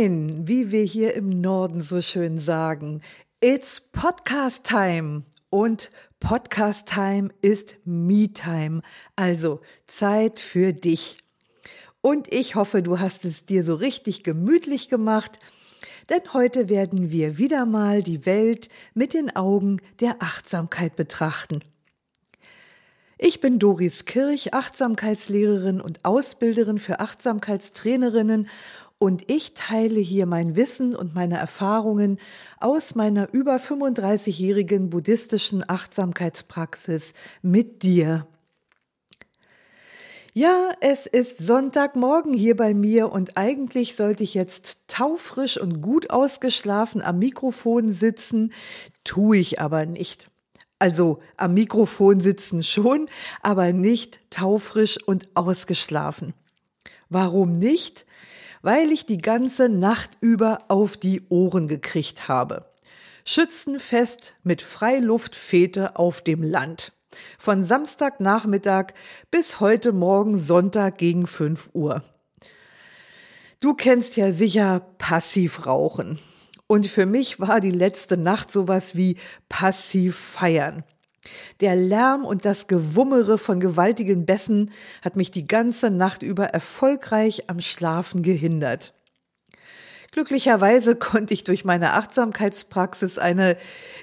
Moin, wie wir hier im Norden so schön sagen. It's Podcast Time. Und Podcast Time ist Me Time. Also Zeit für dich. Und ich hoffe, du hast es dir so richtig gemütlich gemacht. Denn heute werden wir wieder mal die Welt mit den Augen der Achtsamkeit betrachten. Ich bin Doris Kirch, Achtsamkeitslehrerin und Ausbilderin für Achtsamkeitstrainerinnen und ich teile hier mein Wissen und meine Erfahrungen aus meiner über 35-jährigen buddhistischen Achtsamkeitspraxis mit dir. Ja, es ist Sonntagmorgen hier bei mir und eigentlich sollte ich jetzt taufrisch und gut ausgeschlafen am Mikrofon sitzen, tue ich aber nicht. Also am Mikrofon sitzen schon, aber nicht taufrisch und ausgeschlafen. Warum nicht? Weil ich die ganze Nacht über auf die Ohren gekriegt habe. Schützenfest mit Freiluftfete auf dem Land. Von Samstagnachmittag bis heute Morgen Sonntag gegen 5 Uhr. Du kennst ja sicher Passivrauchen. Und für mich war die letzte Nacht sowas wie passiv feiern. Der Lärm und das Gewummere von gewaltigen Bässen hat mich die ganze Nacht über erfolgreich am Schlafen gehindert. Glücklicherweise konnte ich durch meine Achtsamkeitspraxis eine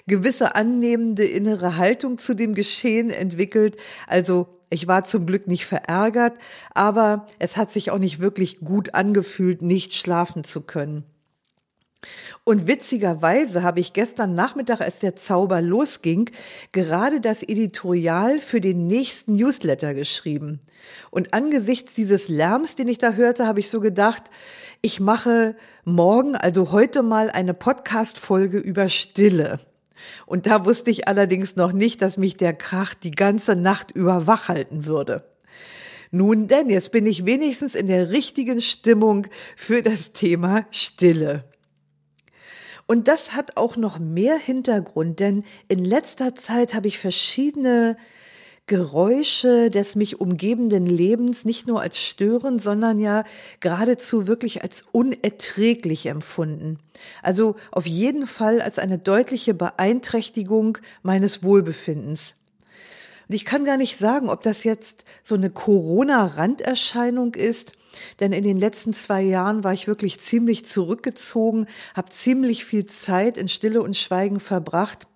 gewisse annehmende innere Haltung zu dem Geschehen entwickelt. Also ich war zum Glück nicht verärgert, aber es hat sich auch nicht wirklich gut angefühlt, nicht schlafen zu können. Und witzigerweise habe ich gestern Nachmittag, als der Zauber losging, gerade das Editorial für den nächsten Newsletter geschrieben. Und angesichts dieses Lärms, den ich da hörte, habe ich so gedacht, ich mache morgen, also heute mal eine Podcast-Folge über Stille. Und da wusste ich allerdings noch nicht, dass mich der Krach die ganze Nacht über wach halten würde. Nun denn, jetzt bin ich wenigstens in der richtigen Stimmung für das Thema Stille. Und das hat auch noch mehr Hintergrund, denn in letzter Zeit habe ich verschiedene Geräusche des mich umgebenden Lebens nicht nur als störend, sondern ja geradezu wirklich als unerträglich empfunden. Also auf jeden Fall als eine deutliche Beeinträchtigung meines Wohlbefindens. Und ich kann gar nicht sagen, ob das jetzt so eine Corona-Randerscheinung ist denn in den letzten zwei Jahren war ich wirklich ziemlich zurückgezogen, habe ziemlich viel Zeit in Stille und Schweigen verbracht.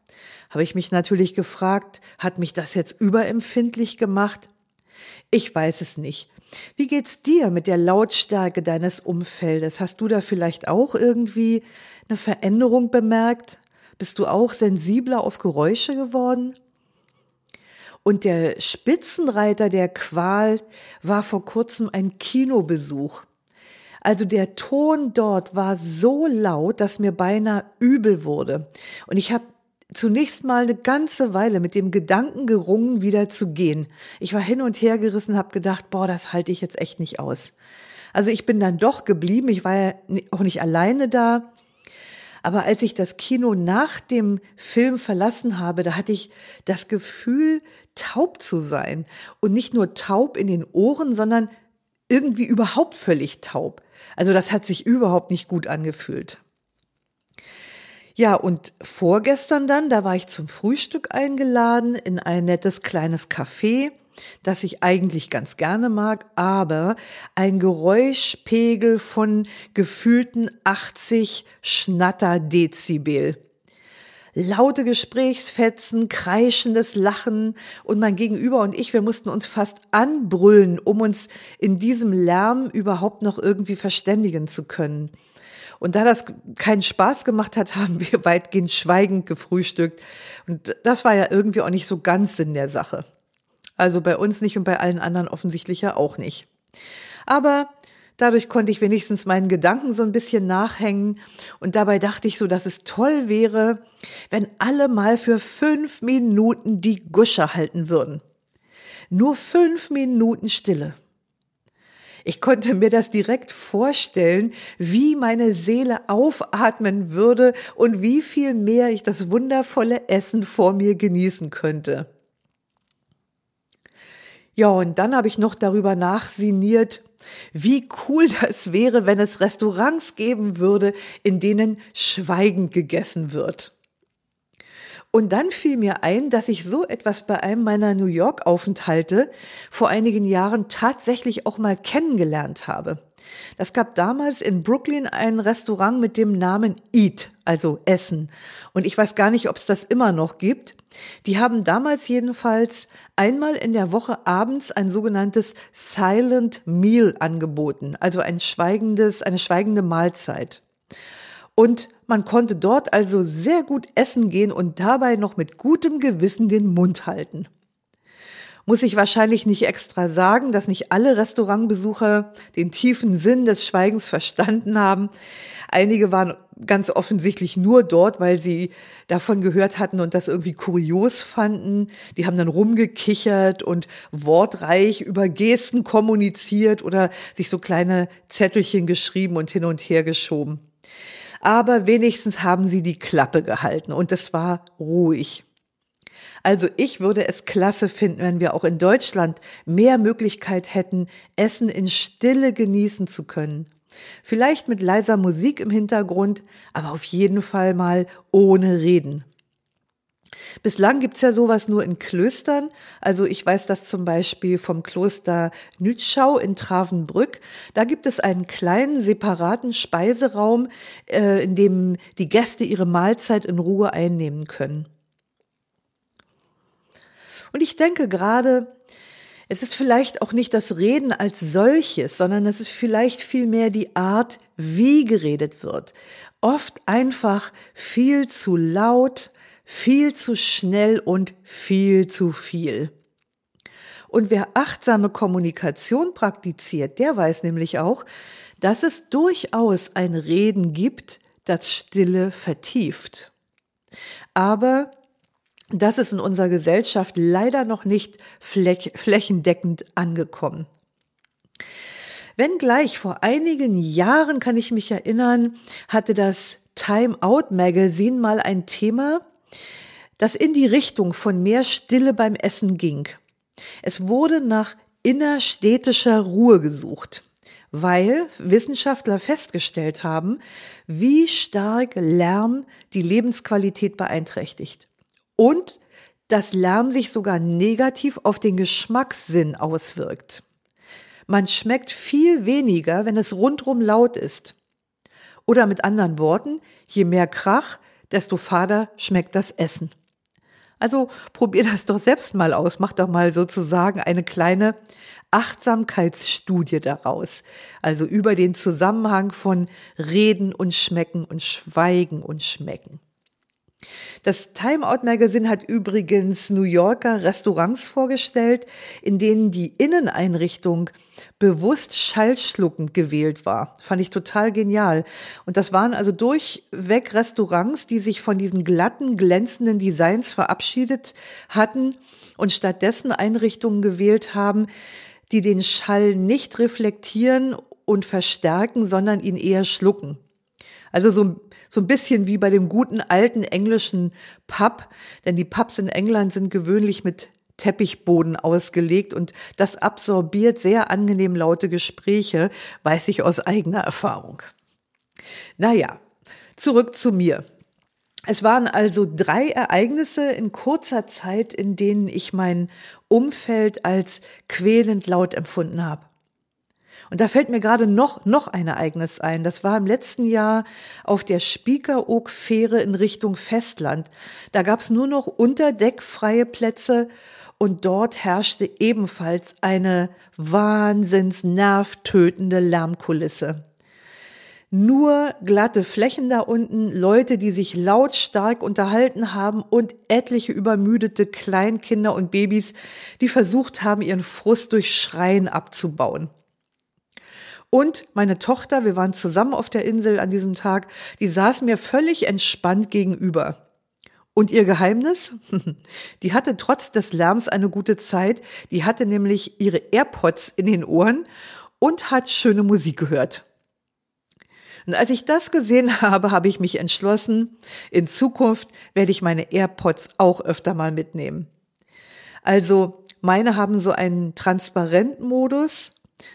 Habe ich mich natürlich gefragt, hat mich das jetzt überempfindlich gemacht? Ich weiß es nicht. Wie geht's dir mit der Lautstärke deines Umfeldes? Hast du da vielleicht auch irgendwie eine Veränderung bemerkt? Bist du auch sensibler auf Geräusche geworden? Und der Spitzenreiter der Qual war vor kurzem ein Kinobesuch. Also der Ton dort war so laut, dass mir beinahe übel wurde. Und ich habe zunächst mal eine ganze Weile mit dem Gedanken gerungen, wieder zu gehen. Ich war hin und her gerissen, habe gedacht, boah, das halte ich jetzt echt nicht aus. Also ich bin dann doch geblieben. Ich war ja auch nicht alleine da. Aber als ich das Kino nach dem Film verlassen habe, da hatte ich das Gefühl, taub zu sein. Und nicht nur taub in den Ohren, sondern irgendwie überhaupt völlig taub. Also das hat sich überhaupt nicht gut angefühlt. Ja, und vorgestern dann, da war ich zum Frühstück eingeladen in ein nettes kleines Café, das ich eigentlich ganz gerne mag, aber ein Geräuschpegel von gefühlten 80 Schnatter-Dezibel laute Gesprächsfetzen, kreischendes Lachen und mein Gegenüber und ich, wir mussten uns fast anbrüllen, um uns in diesem Lärm überhaupt noch irgendwie verständigen zu können. Und da das keinen Spaß gemacht hat, haben wir weitgehend schweigend gefrühstückt. Und das war ja irgendwie auch nicht so ganz Sinn der Sache. Also bei uns nicht und bei allen anderen offensichtlich ja auch nicht. Aber Dadurch konnte ich wenigstens meinen Gedanken so ein bisschen nachhängen. Und dabei dachte ich so, dass es toll wäre, wenn alle mal für fünf Minuten die Gusche halten würden. Nur fünf Minuten Stille. Ich konnte mir das direkt vorstellen, wie meine Seele aufatmen würde und wie viel mehr ich das wundervolle Essen vor mir genießen könnte. Ja, und dann habe ich noch darüber nachsiniert, wie cool das wäre, wenn es Restaurants geben würde, in denen schweigend gegessen wird. Und dann fiel mir ein, dass ich so etwas bei einem meiner New York Aufenthalte vor einigen Jahren tatsächlich auch mal kennengelernt habe. Das gab damals in Brooklyn ein Restaurant mit dem Namen Eat, also Essen. Und ich weiß gar nicht, ob es das immer noch gibt. Die haben damals jedenfalls einmal in der Woche abends ein sogenanntes Silent Meal angeboten, also ein schweigendes, eine schweigende Mahlzeit. Und man konnte dort also sehr gut essen gehen und dabei noch mit gutem Gewissen den Mund halten. Muss ich wahrscheinlich nicht extra sagen, dass nicht alle Restaurantbesucher den tiefen Sinn des Schweigens verstanden haben. Einige waren ganz offensichtlich nur dort, weil sie davon gehört hatten und das irgendwie kurios fanden. Die haben dann rumgekichert und wortreich über Gesten kommuniziert oder sich so kleine Zettelchen geschrieben und hin und her geschoben aber wenigstens haben sie die Klappe gehalten und es war ruhig. Also ich würde es klasse finden, wenn wir auch in Deutschland mehr Möglichkeit hätten, Essen in Stille genießen zu können. Vielleicht mit leiser Musik im Hintergrund, aber auf jeden Fall mal ohne Reden. Bislang gibt's ja sowas nur in Klöstern. Also ich weiß das zum Beispiel vom Kloster Nütschau in Travenbrück. Da gibt es einen kleinen separaten Speiseraum, äh, in dem die Gäste ihre Mahlzeit in Ruhe einnehmen können. Und ich denke gerade, es ist vielleicht auch nicht das Reden als solches, sondern es ist vielleicht vielmehr die Art, wie geredet wird. Oft einfach viel zu laut, viel zu schnell und viel zu viel. Und wer achtsame Kommunikation praktiziert, der weiß nämlich auch, dass es durchaus ein Reden gibt, das Stille vertieft. Aber das ist in unserer Gesellschaft leider noch nicht flächendeckend angekommen. Wenngleich vor einigen Jahren, kann ich mich erinnern, hatte das Time Out Magazine mal ein Thema, das in die Richtung von mehr Stille beim Essen ging. Es wurde nach innerstädtischer Ruhe gesucht, weil Wissenschaftler festgestellt haben, wie stark Lärm die Lebensqualität beeinträchtigt und dass Lärm sich sogar negativ auf den Geschmackssinn auswirkt. Man schmeckt viel weniger, wenn es rundrum laut ist. Oder mit anderen Worten, je mehr Krach, desto fader schmeckt das Essen. Also probier das doch selbst mal aus, mach doch mal sozusagen eine kleine Achtsamkeitsstudie daraus. Also über den Zusammenhang von Reden und Schmecken und Schweigen und Schmecken. Das Time Out Magazine hat übrigens New Yorker Restaurants vorgestellt, in denen die Inneneinrichtung bewusst schallschluckend gewählt war. Fand ich total genial. Und das waren also durchweg Restaurants, die sich von diesen glatten, glänzenden Designs verabschiedet hatten und stattdessen Einrichtungen gewählt haben, die den Schall nicht reflektieren und verstärken, sondern ihn eher schlucken. Also so so ein bisschen wie bei dem guten alten englischen Pub, denn die Pubs in England sind gewöhnlich mit Teppichboden ausgelegt und das absorbiert sehr angenehm laute Gespräche, weiß ich aus eigener Erfahrung. Naja, zurück zu mir. Es waren also drei Ereignisse in kurzer Zeit, in denen ich mein Umfeld als quälend laut empfunden habe. Und da fällt mir gerade noch, noch ein Ereignis ein. Das war im letzten Jahr auf der Spiekeroog-Fähre in Richtung Festland. Da gab's nur noch unterdeckfreie Plätze und dort herrschte ebenfalls eine wahnsinns nervtötende Lärmkulisse. Nur glatte Flächen da unten, Leute, die sich lautstark unterhalten haben und etliche übermüdete Kleinkinder und Babys, die versucht haben, ihren Frust durch Schreien abzubauen. Und meine Tochter, wir waren zusammen auf der Insel an diesem Tag, die saß mir völlig entspannt gegenüber. Und ihr Geheimnis? Die hatte trotz des Lärms eine gute Zeit. Die hatte nämlich ihre AirPods in den Ohren und hat schöne Musik gehört. Und als ich das gesehen habe, habe ich mich entschlossen, in Zukunft werde ich meine AirPods auch öfter mal mitnehmen. Also meine haben so einen Transparentmodus.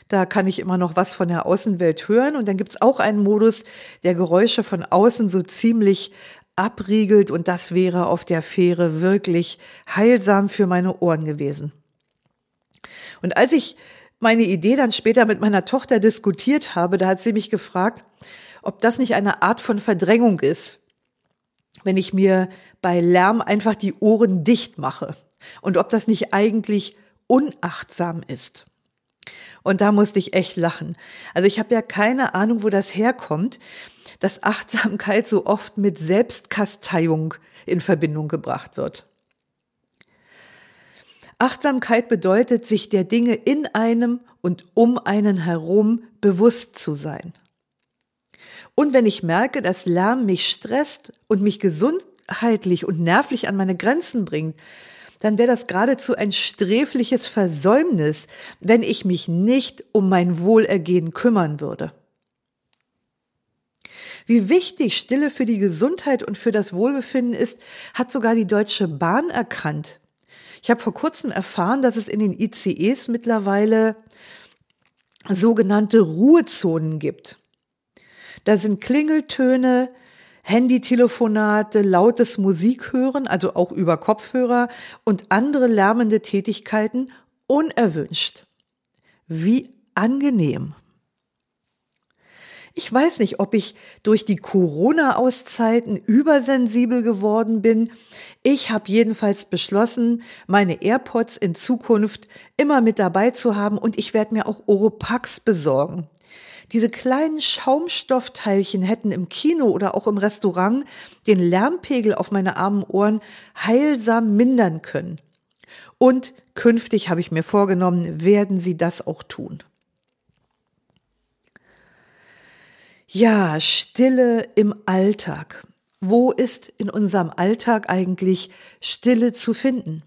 Da kann ich immer noch was von der Außenwelt hören. Und dann gibt's auch einen Modus, der Geräusche von außen so ziemlich abriegelt. Und das wäre auf der Fähre wirklich heilsam für meine Ohren gewesen. Und als ich meine Idee dann später mit meiner Tochter diskutiert habe, da hat sie mich gefragt, ob das nicht eine Art von Verdrängung ist, wenn ich mir bei Lärm einfach die Ohren dicht mache und ob das nicht eigentlich unachtsam ist. Und da musste ich echt lachen. Also ich habe ja keine Ahnung, wo das herkommt, dass Achtsamkeit so oft mit Selbstkasteiung in Verbindung gebracht wird. Achtsamkeit bedeutet, sich der Dinge in einem und um einen herum bewusst zu sein. Und wenn ich merke, dass Lärm mich stresst und mich gesundheitlich und nervlich an meine Grenzen bringt, dann wäre das geradezu ein sträfliches Versäumnis, wenn ich mich nicht um mein Wohlergehen kümmern würde. Wie wichtig Stille für die Gesundheit und für das Wohlbefinden ist, hat sogar die Deutsche Bahn erkannt. Ich habe vor kurzem erfahren, dass es in den ICEs mittlerweile sogenannte Ruhezonen gibt. Da sind Klingeltöne, Handytelefonate, lautes Musik hören, also auch über Kopfhörer und andere lärmende Tätigkeiten unerwünscht. Wie angenehm. Ich weiß nicht, ob ich durch die Corona-Auszeiten übersensibel geworden bin. Ich habe jedenfalls beschlossen, meine AirPods in Zukunft immer mit dabei zu haben und ich werde mir auch Oropax besorgen. Diese kleinen Schaumstoffteilchen hätten im Kino oder auch im Restaurant den Lärmpegel auf meine armen Ohren heilsam mindern können. Und künftig habe ich mir vorgenommen, werden sie das auch tun. Ja, Stille im Alltag. Wo ist in unserem Alltag eigentlich Stille zu finden?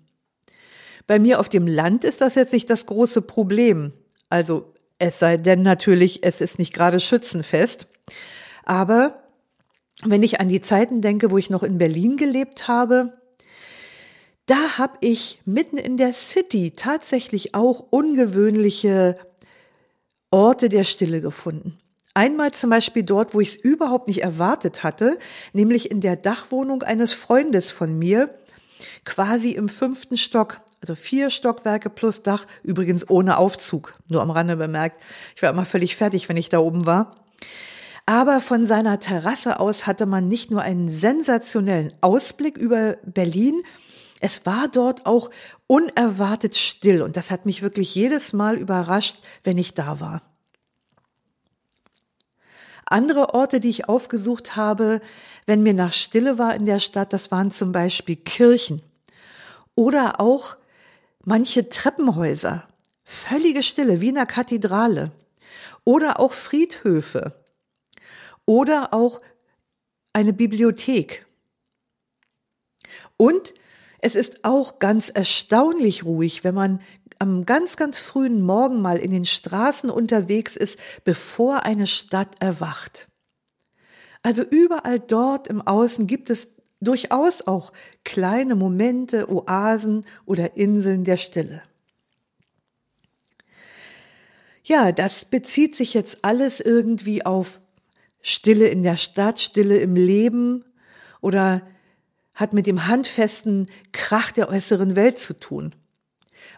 Bei mir auf dem Land ist das jetzt nicht das große Problem. Also es sei denn natürlich, es ist nicht gerade schützenfest. Aber wenn ich an die Zeiten denke, wo ich noch in Berlin gelebt habe, da habe ich mitten in der City tatsächlich auch ungewöhnliche Orte der Stille gefunden. Einmal zum Beispiel dort, wo ich es überhaupt nicht erwartet hatte, nämlich in der Dachwohnung eines Freundes von mir, quasi im fünften Stock. Also vier Stockwerke plus Dach, übrigens ohne Aufzug, nur am Rande bemerkt. Ich war immer völlig fertig, wenn ich da oben war. Aber von seiner Terrasse aus hatte man nicht nur einen sensationellen Ausblick über Berlin, es war dort auch unerwartet still und das hat mich wirklich jedes Mal überrascht, wenn ich da war. Andere Orte, die ich aufgesucht habe, wenn mir nach Stille war in der Stadt, das waren zum Beispiel Kirchen oder auch manche Treppenhäuser. Völlige Stille, wie in einer Kathedrale. Oder auch Friedhöfe. Oder auch eine Bibliothek. Und es ist auch ganz erstaunlich ruhig, wenn man am ganz, ganz frühen Morgen mal in den Straßen unterwegs ist, bevor eine Stadt erwacht. Also überall dort im Außen gibt es durchaus auch kleine Momente, Oasen oder Inseln der Stille. Ja, das bezieht sich jetzt alles irgendwie auf Stille in der Stadt, Stille im Leben oder hat mit dem handfesten Krach der äußeren Welt zu tun.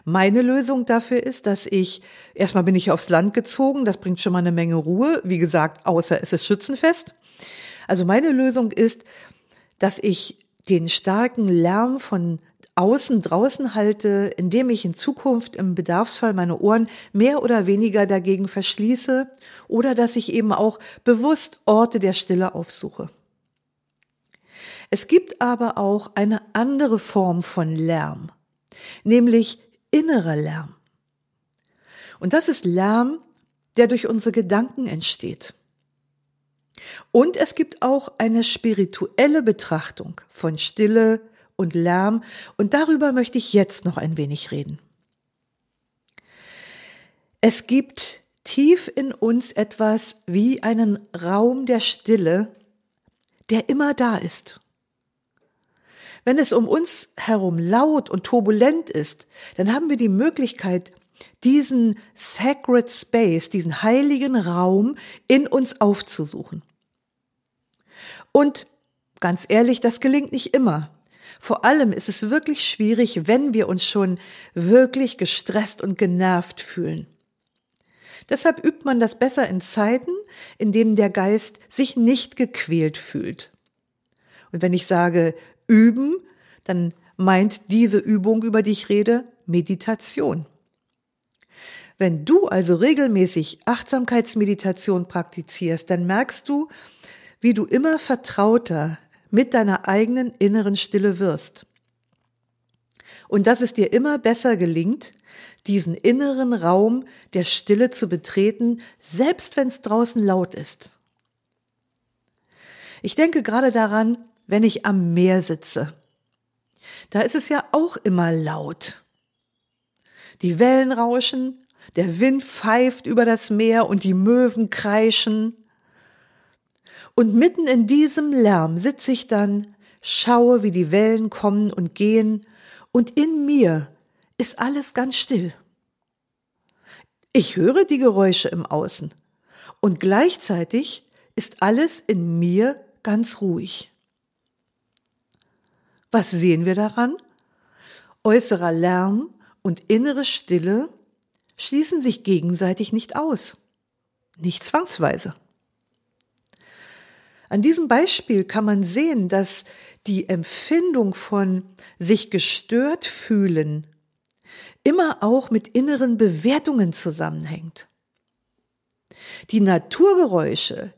Meine Lösung dafür ist, dass ich, erstmal bin ich aufs Land gezogen, das bringt schon mal eine Menge Ruhe, wie gesagt, außer es ist schützenfest. Also meine Lösung ist, dass ich den starken Lärm von außen draußen halte, indem ich in Zukunft im Bedarfsfall meine Ohren mehr oder weniger dagegen verschließe oder dass ich eben auch bewusst Orte der Stille aufsuche. Es gibt aber auch eine andere Form von Lärm, nämlich innerer Lärm. Und das ist Lärm, der durch unsere Gedanken entsteht. Und es gibt auch eine spirituelle Betrachtung von Stille und Lärm, und darüber möchte ich jetzt noch ein wenig reden. Es gibt tief in uns etwas wie einen Raum der Stille, der immer da ist. Wenn es um uns herum laut und turbulent ist, dann haben wir die Möglichkeit, diesen Sacred Space, diesen heiligen Raum in uns aufzusuchen. Und ganz ehrlich, das gelingt nicht immer. Vor allem ist es wirklich schwierig, wenn wir uns schon wirklich gestresst und genervt fühlen. Deshalb übt man das besser in Zeiten, in denen der Geist sich nicht gequält fühlt. Und wenn ich sage üben, dann meint diese Übung, über die ich rede, Meditation. Wenn du also regelmäßig Achtsamkeitsmeditation praktizierst, dann merkst du, wie du immer vertrauter mit deiner eigenen inneren Stille wirst. Und dass es dir immer besser gelingt, diesen inneren Raum der Stille zu betreten, selbst wenn es draußen laut ist. Ich denke gerade daran, wenn ich am Meer sitze. Da ist es ja auch immer laut. Die Wellen rauschen, der Wind pfeift über das Meer und die Möwen kreischen. Und mitten in diesem Lärm sitze ich dann, schaue, wie die Wellen kommen und gehen, und in mir ist alles ganz still. Ich höre die Geräusche im Außen und gleichzeitig ist alles in mir ganz ruhig. Was sehen wir daran? Äußerer Lärm und innere Stille schließen sich gegenseitig nicht aus. Nicht zwangsweise. An diesem Beispiel kann man sehen, dass die Empfindung von sich gestört fühlen immer auch mit inneren Bewertungen zusammenhängt. Die Naturgeräusche,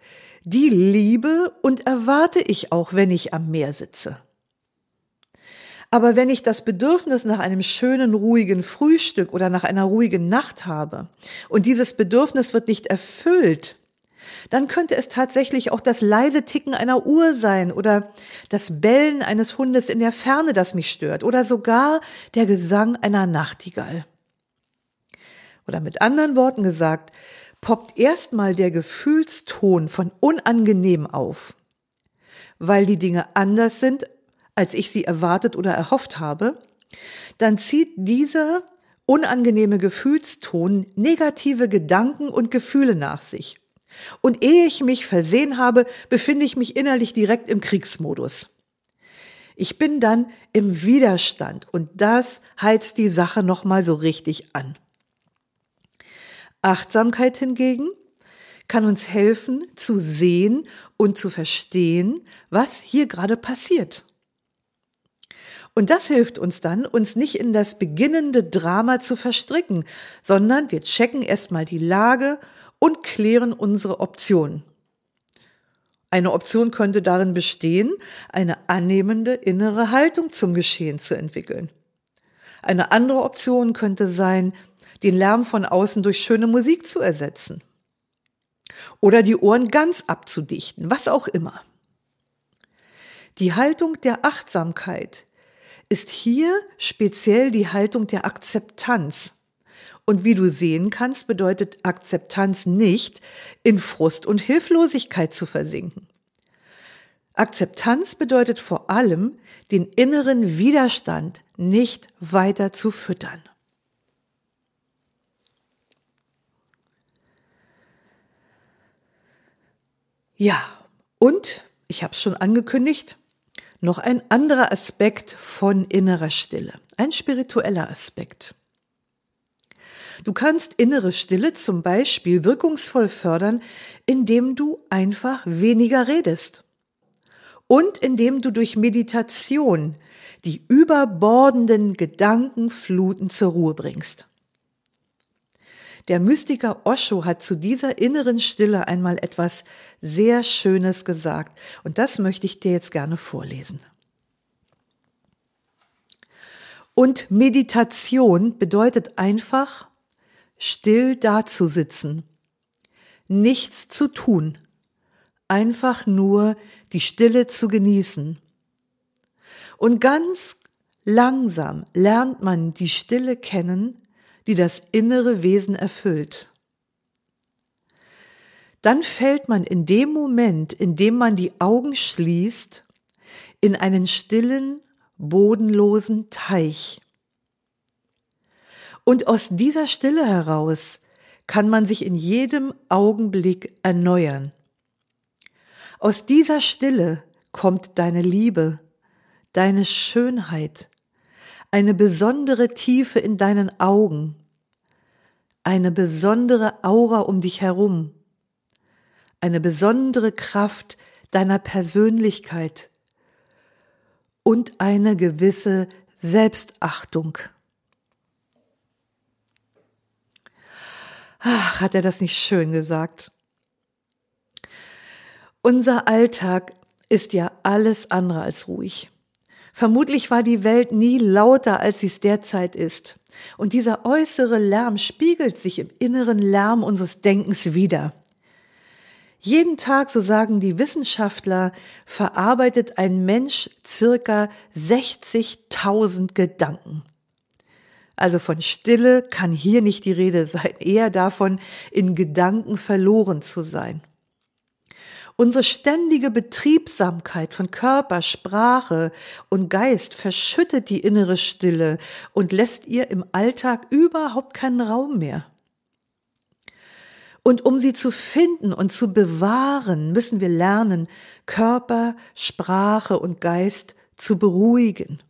die liebe und erwarte ich auch, wenn ich am Meer sitze. Aber wenn ich das Bedürfnis nach einem schönen, ruhigen Frühstück oder nach einer ruhigen Nacht habe und dieses Bedürfnis wird nicht erfüllt, dann könnte es tatsächlich auch das leise Ticken einer Uhr sein oder das Bellen eines Hundes in der Ferne, das mich stört oder sogar der Gesang einer Nachtigall. Oder mit anderen Worten gesagt, poppt erstmal der Gefühlston von unangenehm auf, weil die Dinge anders sind, als ich sie erwartet oder erhofft habe, dann zieht dieser unangenehme Gefühlston negative Gedanken und Gefühle nach sich. Und ehe ich mich versehen habe, befinde ich mich innerlich direkt im Kriegsmodus. Ich bin dann im Widerstand und das heizt die Sache nochmal so richtig an. Achtsamkeit hingegen kann uns helfen zu sehen und zu verstehen, was hier gerade passiert. Und das hilft uns dann, uns nicht in das beginnende Drama zu verstricken, sondern wir checken erstmal die Lage und klären unsere Optionen. Eine Option könnte darin bestehen, eine annehmende innere Haltung zum Geschehen zu entwickeln. Eine andere Option könnte sein, den Lärm von außen durch schöne Musik zu ersetzen. Oder die Ohren ganz abzudichten, was auch immer. Die Haltung der Achtsamkeit ist hier speziell die Haltung der Akzeptanz, und wie du sehen kannst, bedeutet Akzeptanz nicht, in Frust und Hilflosigkeit zu versinken. Akzeptanz bedeutet vor allem, den inneren Widerstand nicht weiter zu füttern. Ja, und, ich habe es schon angekündigt, noch ein anderer Aspekt von innerer Stille, ein spiritueller Aspekt. Du kannst innere Stille zum Beispiel wirkungsvoll fördern, indem du einfach weniger redest und indem du durch Meditation die überbordenden Gedankenfluten zur Ruhe bringst. Der Mystiker Osho hat zu dieser inneren Stille einmal etwas sehr Schönes gesagt und das möchte ich dir jetzt gerne vorlesen. Und Meditation bedeutet einfach, still dazusitzen nichts zu tun, einfach nur die Stille zu genießen. Und ganz langsam lernt man die Stille kennen, die das innere Wesen erfüllt. Dann fällt man in dem Moment, in dem man die Augen schließt, in einen stillen, bodenlosen Teich. Und aus dieser Stille heraus kann man sich in jedem Augenblick erneuern. Aus dieser Stille kommt deine Liebe, deine Schönheit, eine besondere Tiefe in deinen Augen, eine besondere Aura um dich herum, eine besondere Kraft deiner Persönlichkeit und eine gewisse Selbstachtung. Ach, hat er das nicht schön gesagt? Unser Alltag ist ja alles andere als ruhig. Vermutlich war die Welt nie lauter, als sie es derzeit ist. Und dieser äußere Lärm spiegelt sich im inneren Lärm unseres Denkens wider. Jeden Tag, so sagen die Wissenschaftler, verarbeitet ein Mensch circa 60.000 Gedanken. Also von Stille kann hier nicht die Rede sein, eher davon, in Gedanken verloren zu sein. Unsere ständige Betriebsamkeit von Körper, Sprache und Geist verschüttet die innere Stille und lässt ihr im Alltag überhaupt keinen Raum mehr. Und um sie zu finden und zu bewahren, müssen wir lernen, Körper, Sprache und Geist zu beruhigen.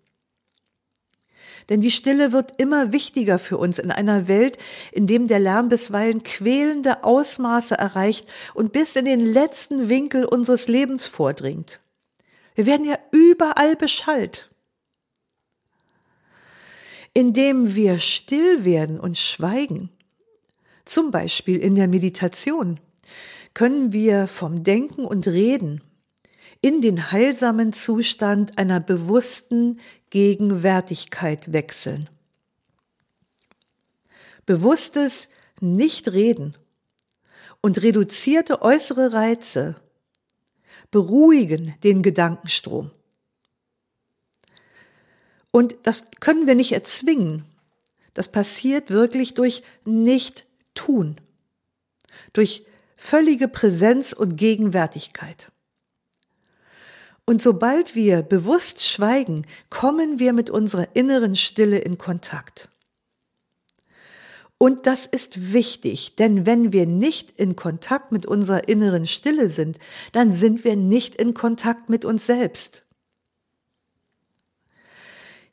Denn die Stille wird immer wichtiger für uns in einer Welt, in dem der Lärm bisweilen quälende Ausmaße erreicht und bis in den letzten Winkel unseres Lebens vordringt. Wir werden ja überall beschallt. Indem wir still werden und schweigen, zum Beispiel in der Meditation, können wir vom Denken und Reden in den heilsamen Zustand einer bewussten Gegenwärtigkeit wechseln. Bewusstes Nichtreden und reduzierte äußere Reize beruhigen den Gedankenstrom. Und das können wir nicht erzwingen. Das passiert wirklich durch Nicht-Tun, durch völlige Präsenz und Gegenwärtigkeit. Und sobald wir bewusst schweigen, kommen wir mit unserer inneren Stille in Kontakt. Und das ist wichtig, denn wenn wir nicht in Kontakt mit unserer inneren Stille sind, dann sind wir nicht in Kontakt mit uns selbst.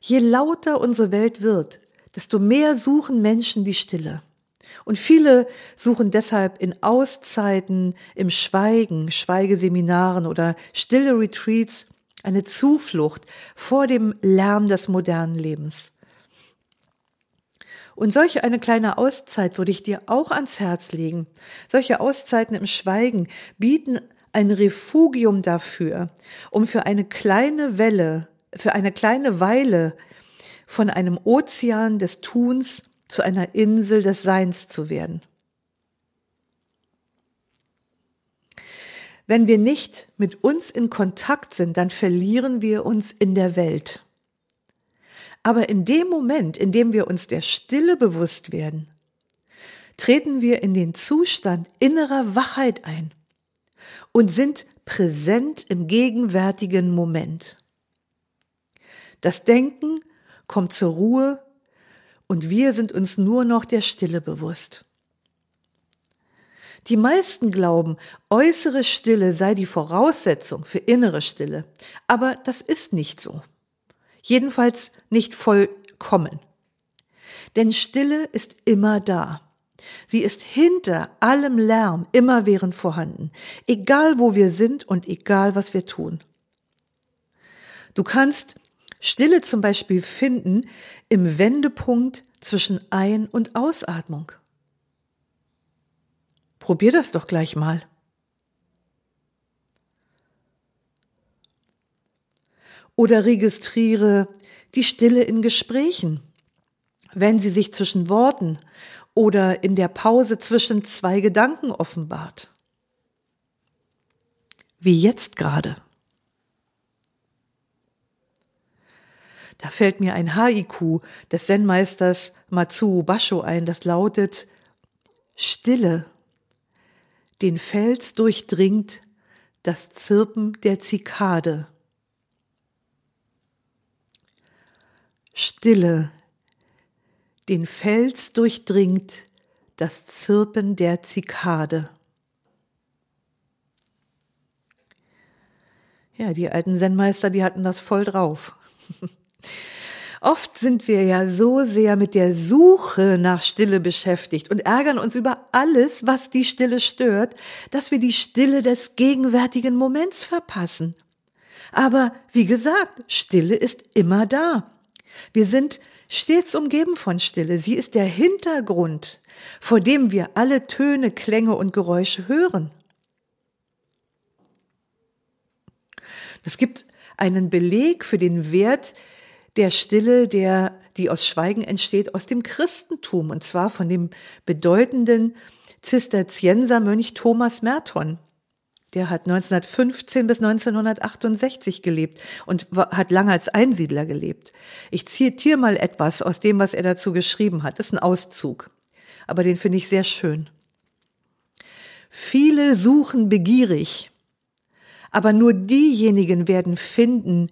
Je lauter unsere Welt wird, desto mehr suchen Menschen die Stille. Und viele suchen deshalb in Auszeiten, im Schweigen, Schweigeseminaren oder stille Retreats eine Zuflucht vor dem Lärm des modernen Lebens. Und solche eine kleine Auszeit würde ich dir auch ans Herz legen. Solche Auszeiten im Schweigen bieten ein Refugium dafür, um für eine kleine Welle, für eine kleine Weile von einem Ozean des Tuns zu einer Insel des Seins zu werden. Wenn wir nicht mit uns in Kontakt sind, dann verlieren wir uns in der Welt. Aber in dem Moment, in dem wir uns der Stille bewusst werden, treten wir in den Zustand innerer Wachheit ein und sind präsent im gegenwärtigen Moment. Das Denken kommt zur Ruhe und wir sind uns nur noch der Stille bewusst. Die meisten glauben, äußere Stille sei die Voraussetzung für innere Stille, aber das ist nicht so. Jedenfalls nicht vollkommen. Denn Stille ist immer da. Sie ist hinter allem Lärm immerwährend vorhanden, egal wo wir sind und egal was wir tun. Du kannst Stille zum Beispiel finden im Wendepunkt zwischen Ein- und Ausatmung. Probier das doch gleich mal. Oder registriere die Stille in Gesprächen, wenn sie sich zwischen Worten oder in der Pause zwischen zwei Gedanken offenbart. Wie jetzt gerade. Da fällt mir ein Haiku des Zen-Meisters Matsuo Basho ein, das lautet Stille. Den Fels durchdringt das Zirpen der Zikade. Stille. Den Fels durchdringt das Zirpen der Zikade. Ja, die alten Zen-Meister, die hatten das voll drauf. Oft sind wir ja so sehr mit der Suche nach Stille beschäftigt und ärgern uns über alles, was die Stille stört, dass wir die Stille des gegenwärtigen Moments verpassen. Aber wie gesagt, Stille ist immer da. Wir sind stets umgeben von Stille. Sie ist der Hintergrund, vor dem wir alle Töne, Klänge und Geräusche hören. Es gibt einen Beleg für den Wert der Stille, der, die aus Schweigen entsteht, aus dem Christentum, und zwar von dem bedeutenden Zisterziensermönch Thomas Merton. Der hat 1915 bis 1968 gelebt und hat lange als Einsiedler gelebt. Ich zitiere mal etwas aus dem, was er dazu geschrieben hat. Das ist ein Auszug, aber den finde ich sehr schön. Viele suchen begierig, aber nur diejenigen werden finden,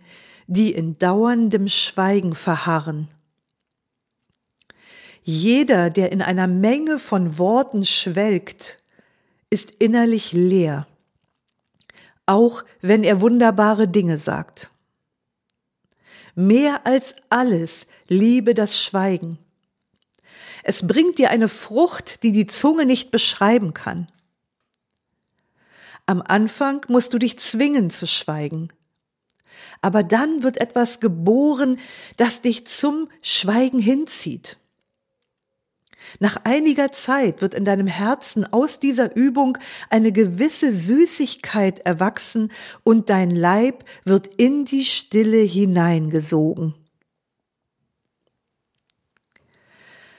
die in dauerndem Schweigen verharren. Jeder, der in einer Menge von Worten schwelgt, ist innerlich leer, auch wenn er wunderbare Dinge sagt. Mehr als alles liebe das Schweigen. Es bringt dir eine Frucht, die die Zunge nicht beschreiben kann. Am Anfang musst du dich zwingen zu schweigen. Aber dann wird etwas geboren, das dich zum Schweigen hinzieht. Nach einiger Zeit wird in deinem Herzen aus dieser Übung eine gewisse Süßigkeit erwachsen und dein Leib wird in die Stille hineingesogen.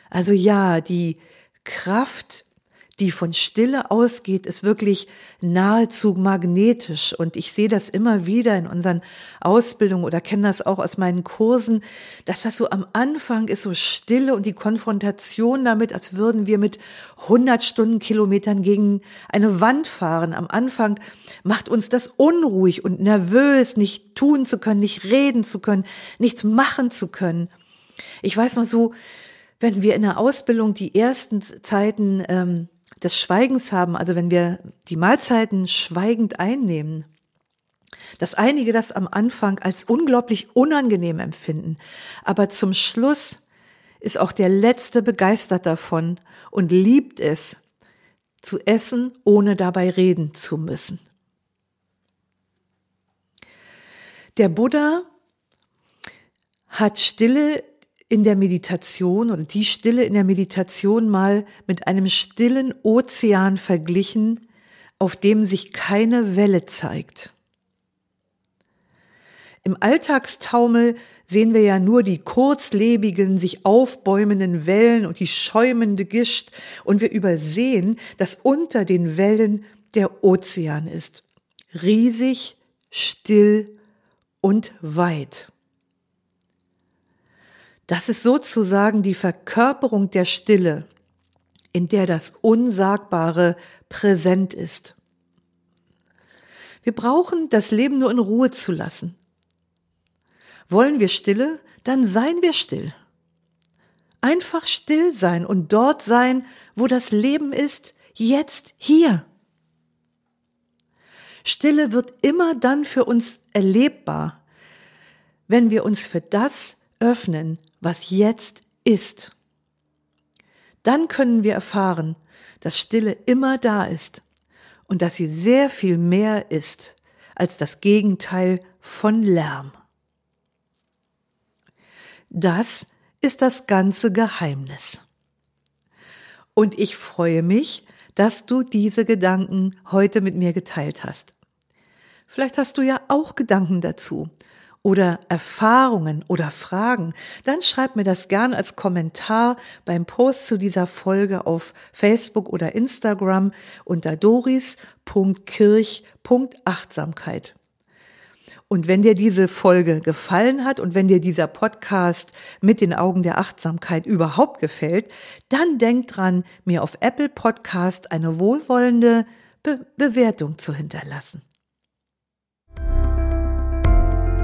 Also ja, die Kraft die von Stille ausgeht, ist wirklich nahezu magnetisch. Und ich sehe das immer wieder in unseren Ausbildungen oder kenne das auch aus meinen Kursen, dass das so am Anfang ist, so Stille und die Konfrontation damit, als würden wir mit 100 Stundenkilometern gegen eine Wand fahren. Am Anfang macht uns das unruhig und nervös, nicht tun zu können, nicht reden zu können, nichts machen zu können. Ich weiß noch so, wenn wir in der Ausbildung die ersten Zeiten ähm, des Schweigens haben, also wenn wir die Mahlzeiten schweigend einnehmen, dass einige das am Anfang als unglaublich unangenehm empfinden, aber zum Schluss ist auch der Letzte begeistert davon und liebt es, zu essen, ohne dabei reden zu müssen. Der Buddha hat Stille in der Meditation oder die Stille in der Meditation mal mit einem stillen Ozean verglichen, auf dem sich keine Welle zeigt. Im Alltagstaumel sehen wir ja nur die kurzlebigen, sich aufbäumenden Wellen und die schäumende Gischt und wir übersehen, dass unter den Wellen der Ozean ist. Riesig, still und weit. Das ist sozusagen die Verkörperung der Stille, in der das Unsagbare präsent ist. Wir brauchen das Leben nur in Ruhe zu lassen. Wollen wir Stille, dann seien wir still. Einfach still sein und dort sein, wo das Leben ist, jetzt hier. Stille wird immer dann für uns erlebbar, wenn wir uns für das öffnen, was jetzt ist. Dann können wir erfahren, dass Stille immer da ist und dass sie sehr viel mehr ist als das Gegenteil von Lärm. Das ist das ganze Geheimnis. Und ich freue mich, dass du diese Gedanken heute mit mir geteilt hast. Vielleicht hast du ja auch Gedanken dazu oder Erfahrungen oder Fragen, dann schreib mir das gern als Kommentar beim Post zu dieser Folge auf Facebook oder Instagram unter doris.kirch.achtsamkeit. Und wenn dir diese Folge gefallen hat und wenn dir dieser Podcast mit den Augen der Achtsamkeit überhaupt gefällt, dann denk dran, mir auf Apple Podcast eine wohlwollende Be Bewertung zu hinterlassen.